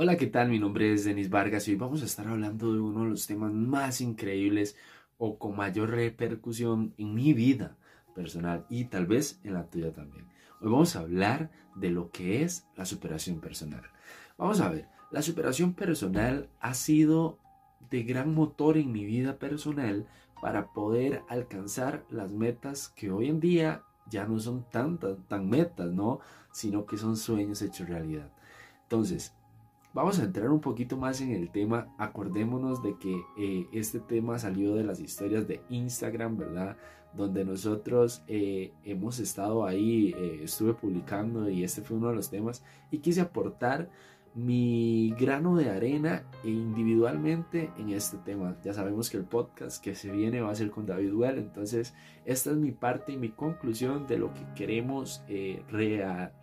Hola, ¿qué tal? Mi nombre es Denis Vargas y hoy vamos a estar hablando de uno de los temas más increíbles o con mayor repercusión en mi vida personal y tal vez en la tuya también. Hoy vamos a hablar de lo que es la superación personal. Vamos a ver, la superación personal ha sido de gran motor en mi vida personal para poder alcanzar las metas que hoy en día ya no son tan, tan, metas, ¿no? Sino que son sueños hechos realidad. Entonces, Vamos a entrar un poquito más en el tema. Acordémonos de que eh, este tema salió de las historias de Instagram, ¿verdad? Donde nosotros eh, hemos estado ahí, eh, estuve publicando y este fue uno de los temas y quise aportar mi grano de arena individualmente en este tema. Ya sabemos que el podcast que se viene va a ser con David Well, entonces esta es mi parte y mi conclusión de lo que queremos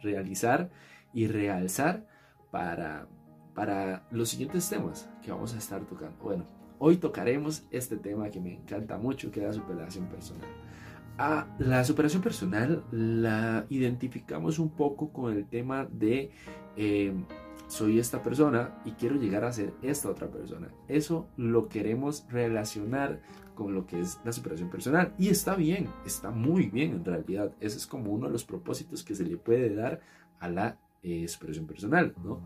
realizar y realzar para para los siguientes temas que vamos a estar tocando. Bueno, hoy tocaremos este tema que me encanta mucho, que es la superación personal. Ah, la superación personal la identificamos un poco con el tema de eh, soy esta persona y quiero llegar a ser esta otra persona. Eso lo queremos relacionar con lo que es la superación personal. Y está bien, está muy bien en realidad. Ese es como uno de los propósitos que se le puede dar a la eh, superación personal, ¿no?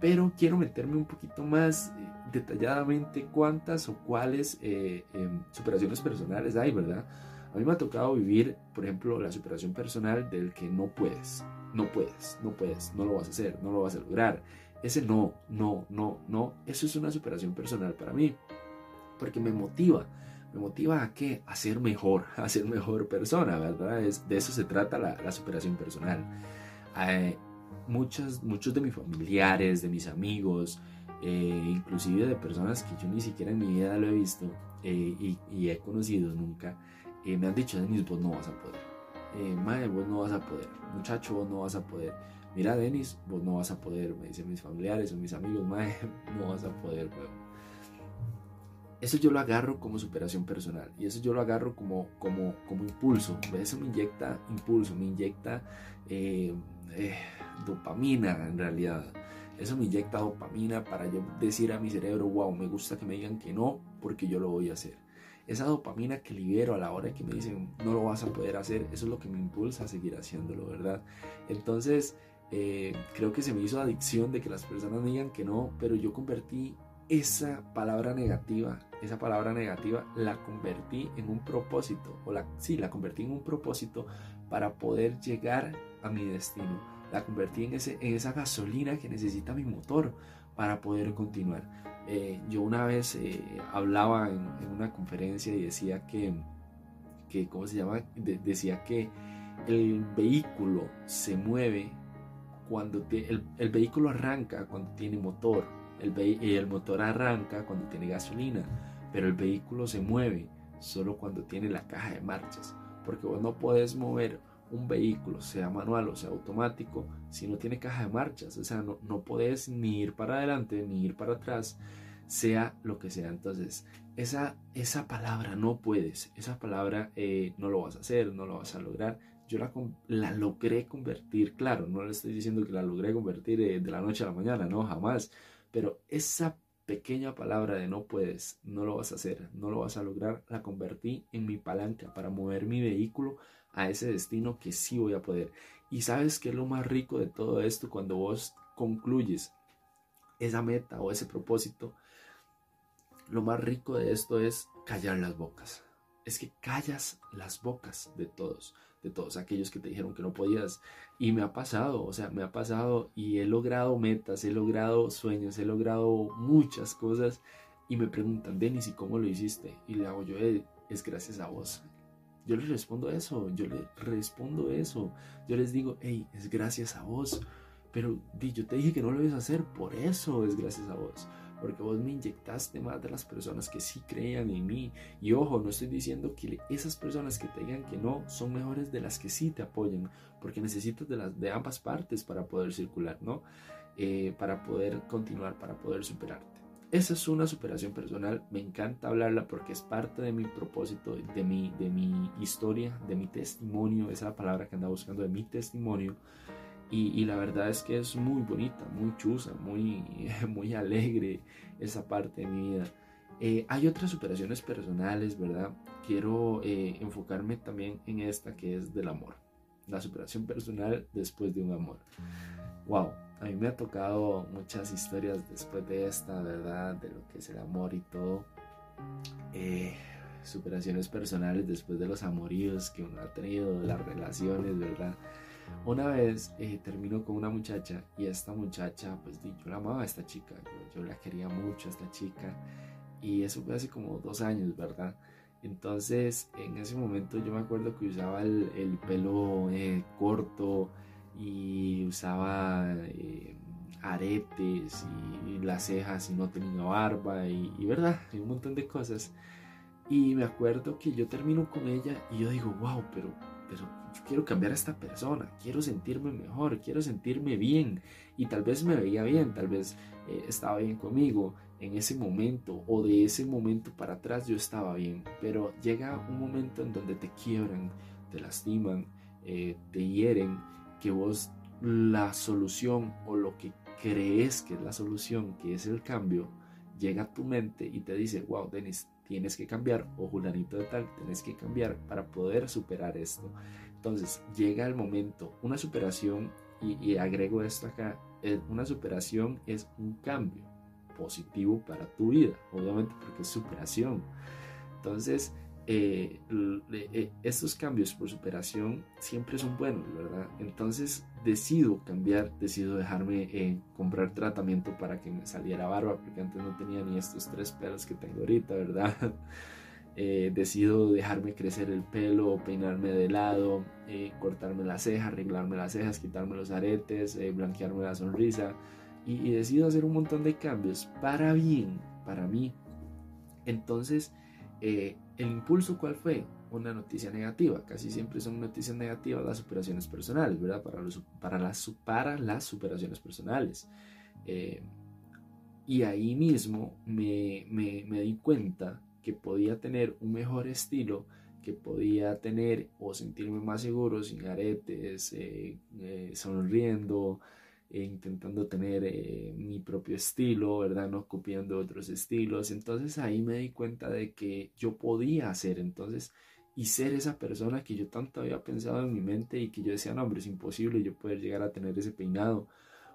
Pero quiero meterme un poquito más eh, detalladamente cuántas o cuáles eh, em, superaciones personales hay, ¿verdad? A mí me ha tocado vivir, por ejemplo, la superación personal del que no puedes, no puedes, no puedes, no lo vas a hacer, no lo vas a lograr. Ese no, no, no, no, eso es una superación personal para mí, porque me motiva, me motiva a qué? A ser mejor, a ser mejor persona, ¿verdad? Es, de eso se trata la, la superación personal. Eh, muchos de mis familiares, de mis amigos, eh, inclusive de personas que yo ni siquiera en mi vida lo he visto eh, y, he conocido nunca, eh, me han dicho, Denis, vos no vas a poder. Madre, vos no vas a poder. Muchacho, vos no vas a poder. Mira, Denis, vos no vas a poder. Me dicen mis familiares o mis amigos, madre, no vas a poder, Eso yo lo agarro como superación personal y eso yo lo agarro como, como, como impulso. Eso me inyecta impulso, me inyecta dopamina en realidad. Eso me inyecta dopamina para yo decir a mi cerebro, wow, me gusta que me digan que no, porque yo lo voy a hacer. Esa dopamina que libero a la hora que me dicen, no lo vas a poder hacer, eso es lo que me impulsa a seguir haciéndolo, ¿verdad? Entonces, eh, creo que se me hizo adicción de que las personas me digan que no, pero yo convertí esa palabra negativa, esa palabra negativa la convertí en un propósito, o la, sí, la convertí en un propósito para poder llegar a mi destino la convertí en, ese, en esa gasolina que necesita mi motor para poder continuar. Eh, yo una vez eh, hablaba en, una conferencia y decía que, que ¿cómo se llama? decía que el vehículo se mueve cuando el, el, vehículo arranca cuando tiene motor, el, motor arranca cuando tiene gasolina, pero el vehículo se mueve solo cuando tiene la caja de marchas, porque vos no puedes mover un vehículo, sea manual o sea automático, si no tiene caja de marchas, o sea, no, no puedes ni ir para adelante ni ir para atrás, sea lo que sea. Entonces, esa, esa palabra no puedes, esa palabra eh, no lo vas a hacer, no lo vas a lograr. Yo la, la logré convertir, claro, no le estoy diciendo que la logré convertir eh, de la noche a la mañana, no, jamás, pero esa pequeña palabra de no puedes, no lo vas a hacer, no lo vas a lograr, la convertí en mi palanca para mover mi vehículo a ese destino que sí voy a poder. Y sabes que lo más rico de todo esto cuando vos concluyes esa meta o ese propósito. Lo más rico de esto es callar las bocas. Es que callas las bocas de todos, de todos aquellos que te dijeron que no podías. Y me ha pasado, o sea, me ha pasado y he logrado metas, he logrado sueños, he logrado muchas cosas. Y me preguntan, Denis, ¿y cómo lo hiciste? Y le hago yo, eh, es gracias a vos. Yo les respondo eso, yo les respondo eso. Yo les digo, hey, es gracias a vos. Pero di, yo te dije que no lo ibas a hacer, por eso es gracias a vos. Porque vos me inyectaste más de las personas que sí creían en mí. Y ojo, no estoy diciendo que esas personas que te digan que no son mejores de las que sí te apoyan. Porque necesitas de, las, de ambas partes para poder circular, ¿no? Eh, para poder continuar, para poder superarte. Esa es una superación personal, me encanta hablarla porque es parte de mi propósito, de mi, de mi historia, de mi tesimonio, esa es la palabra que andaba buscando, de mi testimonio. Y, la verdad es que es muy bonita, muy chusa, muy, muy alegre esa parte de mi vida. Eh, hay otras superaciones personales, ¿verdad? Quiero eh, enfocarme también en esta que es del amor. La superación personal después de un amor. Wow, a mí me ha tocado muchas historias después de esta, ¿verdad? De lo que es el amor y todo. Eh, superaciones personales después de los amoríos que uno ha tenido, las relaciones, ¿verdad? Una vez eh, termino con una muchacha y esta muchacha, pues yo la amaba a esta chica, yo, la quería mucho a esta chica y eso fue hace como dos años, ¿verdad? Entonces en ese momento yo me acuerdo que usaba el, pelo eh, corto y usaba eh, aretes y, las cejas y no tenía barba y, y verdad, y un montón de cosas. Y me acuerdo que yo termino con ella y yo digo, wow, pero, pero yo quiero cambiar a esta persona, quiero sentirme mejor, quiero sentirme bien. Y tal vez me veía bien, tal vez eh, estaba bien conmigo en ese momento o de ese momento para atrás yo estaba bien. Pero llega un momento en donde te quiebran, te lastiman, eh, te hieren, que vos la solución o lo que crees que es la solución, que es el cambio, llega a tu mente y te dice, wow, Denis, tienes que cambiar, o Julanito de tal, tienes que cambiar para poder superar esto. Entonces llega el momento, una superación, y, agrego esto acá, eh, una superación es un cambio positivo para tu vida, obviamente porque es superación. Entonces, eh, eh, estos cambios por superación siempre son buenos, ¿verdad? Entonces decido cambiar, decido dejarme comprar tratamiento para que me saliera barba, porque antes no tenía ni estos tres pelos que tengo ahorita, ¿verdad? decido dejarme crecer el pelo, peinarme de lado, cortarme las cejas, arreglarme las cejas, quitarme los aretes, blanquearme la sonrisa y, y decido hacer un montón de cambios para bien, para mí. Entonces, eh, ¿El impulso cuál fue? Una noticia negativa. Casi siempre son noticias negativas las superaciones personales, ¿verdad? Para, los, para, las, para las superaciones personales. Eh, y ahí mismo me, me, me, di cuenta que podía tener un mejor estilo, que podía tener o sentirme más seguro sin aretes, eh, sonriendo, e intentando tener eh, mi propio estilo, ¿verdad? No copiando otros estilos. Entonces ahí me di cuenta de que yo podía hacer, entonces, y ser esa persona que yo tanto había pensado en mi mente y que yo decía, no, hombre, es imposible yo poder llegar a tener ese peinado,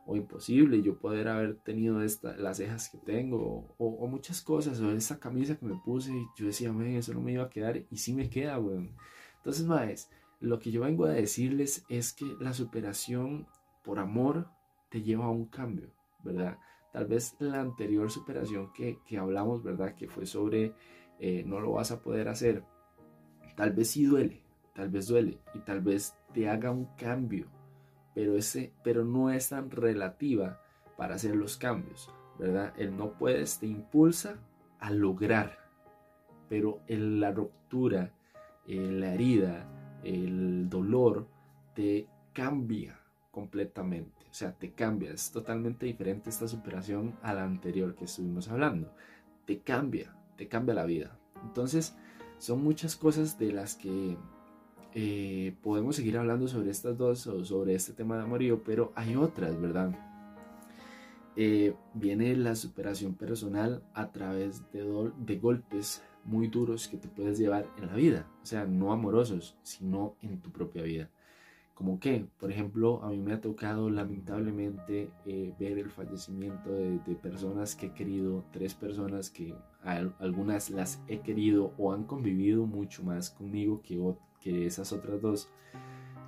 o imposible yo poder haber tenido esta, las cejas que tengo, o, muchas cosas, o esa camisa que me puse, y yo decía, me eso no me iba a quedar, y sí me queda, weón. Entonces, más, lo que yo vengo a decirles es que la superación por amor te lleva a un cambio, ¿verdad? Tal vez la anterior superación que, hablamos, ¿verdad? Que fue sobre eh, no lo vas a poder hacer, tal vez sí duele, tal vez duele y tal vez te haga un cambio, pero, ese, pero no es tan relativa para hacer los cambios, ¿verdad? El no puedes te impulsa a lograr, pero en la ruptura, la herida, el dolor te cambia completamente. O sea, te cambia, es totalmente diferente esta superación a la anterior que estuvimos hablando. Te cambia, te cambia la vida. Entonces, son muchas cosas de las que eh, podemos seguir hablando sobre estas dos o sobre este tema de amorío, pero hay otras, ¿verdad? Eh, viene la superación personal a través de, de golpes muy duros que te puedes llevar en la vida, o sea, no amorosos, sino en tu propia vida. Como que, por ejemplo, a mí me ha tocado lamentablemente eh, ver el fallecimiento de, personas que he querido, tres personas que algunas las he querido o han convivido mucho más conmigo que, que esas otras dos.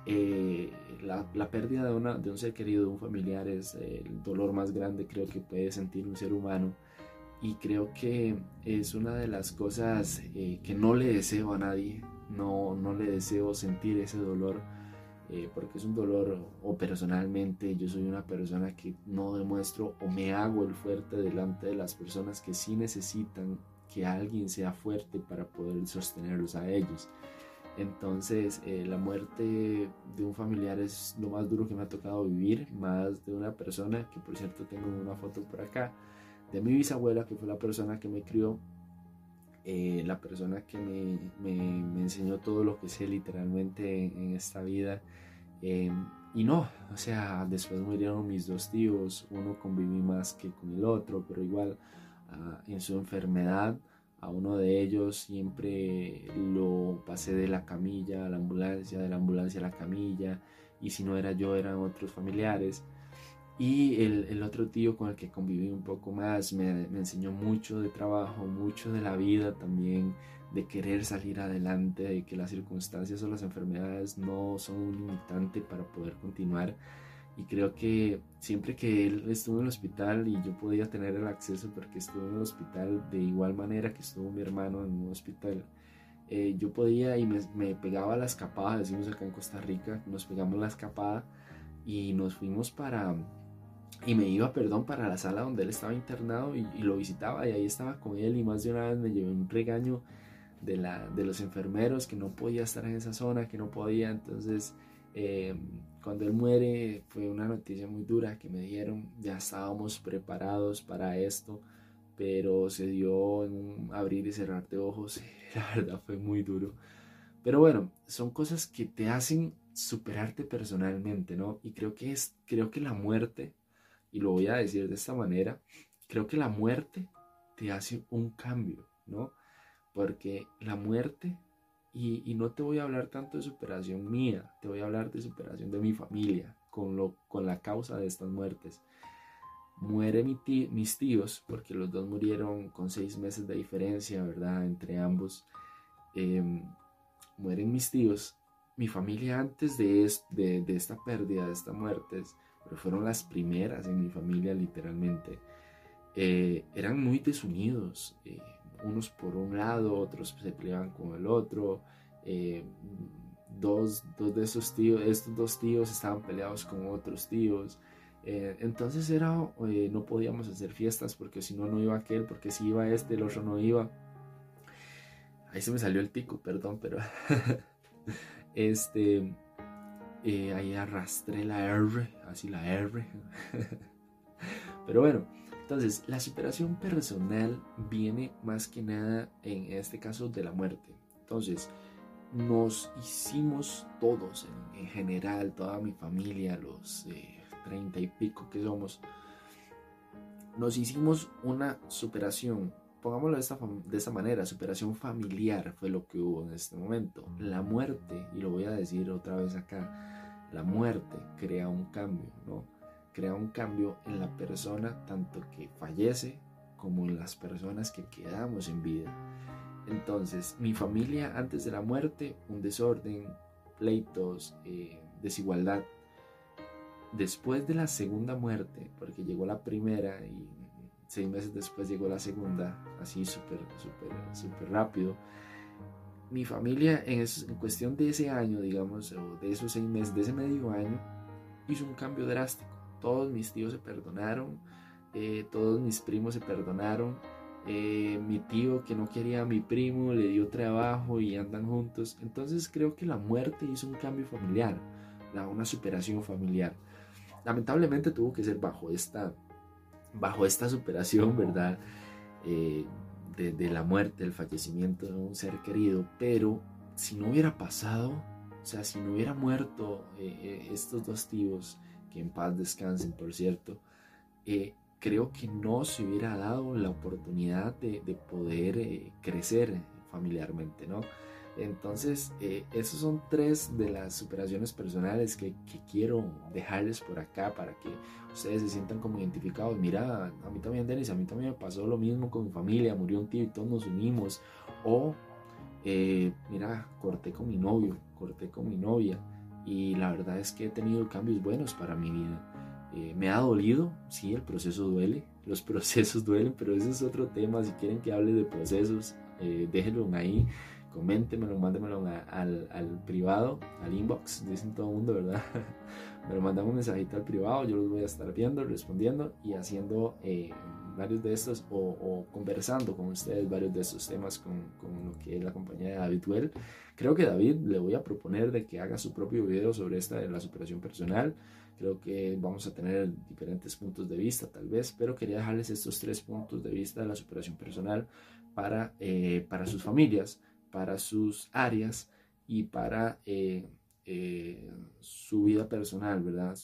Eh, la, la, pérdida de, una, de un ser querido, de un familiar, es el dolor más grande creo que puede sentir un ser humano. Y creo que es una de las cosas eh, que no le deseo a nadie. No, no le deseo sentir ese dolor eh, porque es un dolor o personalmente yo soy una persona que no demuestro o me hago el fuerte delante de las personas que sí necesitan que alguien sea fuerte para poder sostenerlos a ellos. Entonces eh, la muerte de un familiar es lo más duro que me ha tocado vivir, más de una persona, que por cierto tengo una foto por acá, de mi bisabuela, que fue la persona que me crió, eh, la persona que me, me, enseñó todo lo que sé literalmente en, esta vida. Eh, y no, o sea, después murieron mis dos tíos, uno conviví más que con el otro, pero igual ah, en su enfermedad a uno de ellos siempre lo pasé de la camilla a la ambulancia, de la ambulancia a la camilla, y si no era yo eran otros familiares. Y el, el otro tío con el que conviví un poco más me, me enseñó mucho de trabajo, mucho de la vida también, de querer salir adelante, de que las circunstancias o las enfermedades no son un limitante para poder continuar. Y creo que siempre que él estuvo en el hospital y yo podía tener el acceso porque estuvo en el hospital de igual manera que estuvo mi hermano en un hospital, eh, yo podía y me, me, pegaba la escapada, decimos acá en Costa Rica, nos pegamos la escapada y nos fuimos para, y me iba, perdón, para la sala donde él estaba internado y, y lo visitaba y ahí estaba con él y más de una vez me llevé un regaño de, la, de los enfermeros, que no podía estar en esa zona, que no podía. Entonces, eh, cuando él muere, fue una noticia muy dura que me dieron. Ya estábamos preparados para esto, pero se dio en un abrir y cerrar de ojos. La verdad fue muy duro. Pero bueno, son cosas que te hacen superarte personalmente, ¿no? Y creo que es, creo que la muerte, y lo voy a decir de esta manera, creo que la muerte te hace un cambio, ¿no? Porque la muerte, y, no te voy a hablar tanto de superación mía, te voy a hablar de superación de mi familia, con, lo, con la causa de estas muertes. Muere mi mis tíos, porque los dos murieron con seis meses de diferencia, ¿verdad? Entre ambos. Em, mueren mis tíos. Mi familia antes de, de, de, esta pérdida, de estas muertes, pero fueron las primeras en mi familia literalmente, eh, eran muy desunidos. Eh, unos por un lado, otros se peleaban con el otro. Eh, dos, dos, de esos tíos, estos dos tíos estaban peleados con otros tíos. Eh, entonces era, eh, no podíamos hacer fiestas porque si no, no iba aquel, porque si iba este, el otro no iba. Ahí se me salió el tico, perdón, pero este, ahí arrastré la R, así la R. pero bueno, entonces, la superación personal viene más que nada en este caso de la muerte. Entonces, nos hicimos todos, en, general, toda mi familia, los eh, treinta y pico que somos, nos hicimos una superación, pongámoslo de esta, de esta manera, superación familiar fue lo que hubo en este momento. La muerte, y lo voy a decir otra vez acá, la muerte crea un cambio, ¿no? Crea un cambio en la persona tanto que fallece como en las personas que quedamos en vida. Entonces, mi familia antes de la muerte, un desorden, pleitos, eh, desigualdad. Después de la segunda muerte, porque llegó la primera y seis meses después llegó la segunda, así súper, súper, súper rápido. Mi familia en, en cuestión de ese año, digamos, o de esos seis meses, de ese medio año, hizo un cambio drástico todos mis tíos se perdonaron, eh, todos mis primos se perdonaron, eh, mi tío que no quería a mi primo le dio trabajo y andan juntos. Entonces creo que la muerte hizo un cambio familiar, una superación familiar. Lamentablemente tuvo que ser bajo esta, bajo esta superación, ¿verdad? Eh, de, la muerte, el fallecimiento de un ser querido, pero si no hubiera pasado, o sea, si no hubiera muerto estos dos tíos, que en paz descansen, por cierto, eh, creo que no se hubiera dado la oportunidad de, poder eh, crecer familiarmente, ¿no? Entonces, eh, esos son tres de las superaciones personales que, quiero dejarles por acá para que ustedes se sientan como identificados. Mira, a mí también, Denis, a mí también me pasó lo mismo con mi familia, murió un tío y todos nos unimos. O, mira, corté con mi novio, corté con mi novia y la verdad es que he tenido cambios buenos para mi vida. Eh, me ha dolido, sí, el proceso duele, los procesos duelen, pero ese es otro tema. Si quieren que hable de procesos, eh, déjenlo ahí, coméntenmelo, mándenmelo al, al, privado, al inbox, dicen todo el mundo, ¿verdad? me lo mandan un mensajito al privado, yo los voy a estar viendo, respondiendo y haciendo eh, varios de estos o, conversando con ustedes varios de estos temas con, con, lo que es la compañía de David Well. Creo que David le voy a proponer de que haga su propio video sobre esta de la superación personal. Creo que vamos a tener diferentes puntos de vista tal vez, pero quería dejarles estos tres puntos de vista de la superación personal para, eh, para sus familias, para sus áreas y para... Eh, eh, su vida personal, ¿verdad?